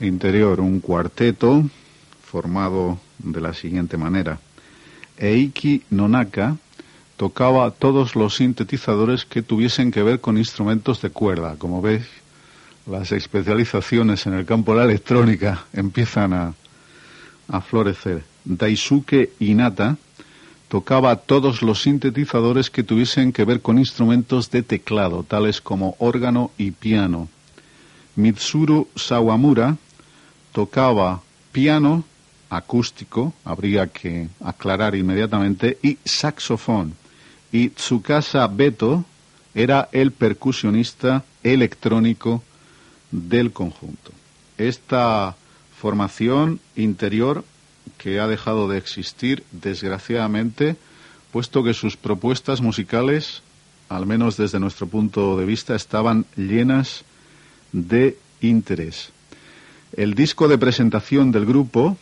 interior un cuarteto formado de la siguiente manera. Eiki Nonaka tocaba todos los sintetizadores que tuviesen que ver con instrumentos de cuerda. Como veis, las especializaciones en el campo de la electrónica empiezan a, a florecer. Daisuke Inata tocaba todos los sintetizadores que tuviesen que ver con instrumentos de teclado, tales como órgano y piano. Mitsuru Sawamura tocaba piano acústico, habría que aclarar inmediatamente, y saxofón. Y Tsukasa Beto era el percusionista electrónico del conjunto. Esta formación interior que ha dejado de existir, desgraciadamente, puesto que sus propuestas musicales, al menos desde nuestro punto de vista, estaban llenas de interés. El disco de presentación del grupo,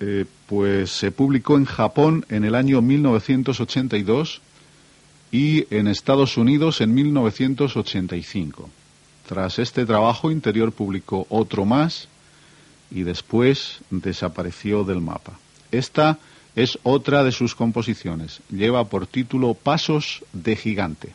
eh, pues se publicó en Japón en el año 1982 y en Estados Unidos en 1985. Tras este trabajo interior publicó otro más y después desapareció del mapa. Esta es otra de sus composiciones. Lleva por título Pasos de Gigante.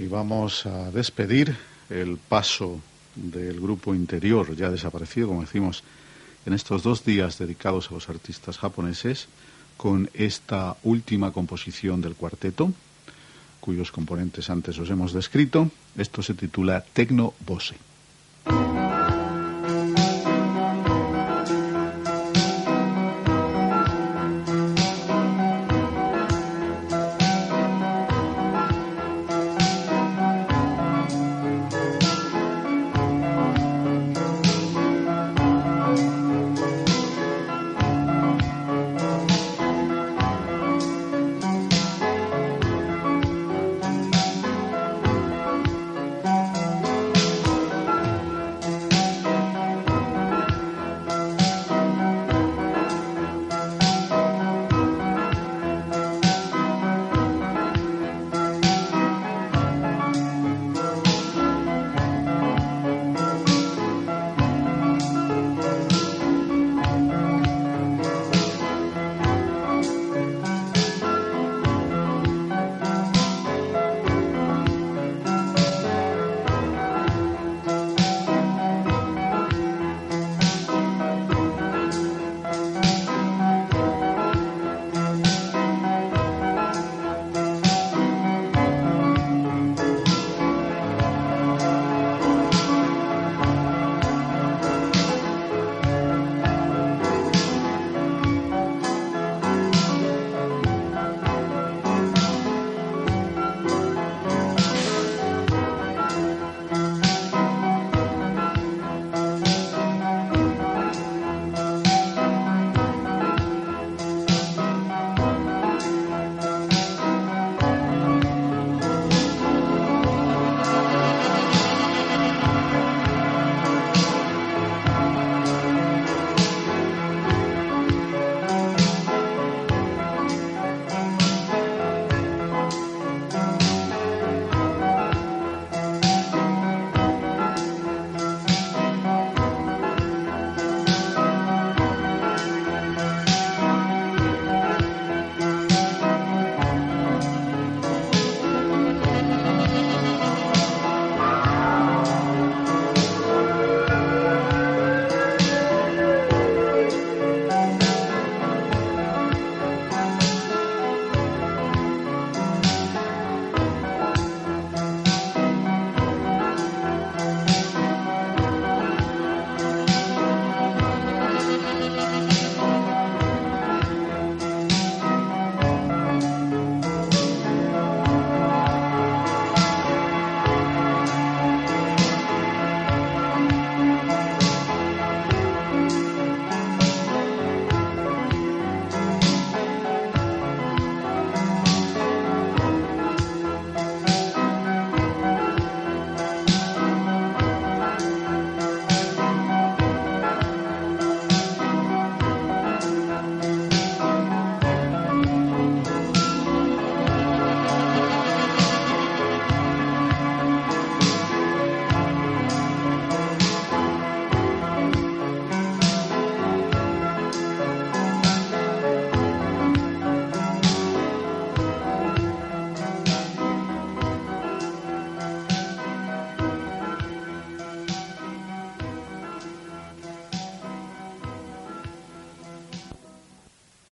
Y vamos a despedir el paso del grupo interior, ya desaparecido, como decimos, en estos dos días dedicados a los artistas japoneses, con esta última composición del cuarteto, cuyos componentes antes os hemos descrito. Esto se titula Tecno Bose.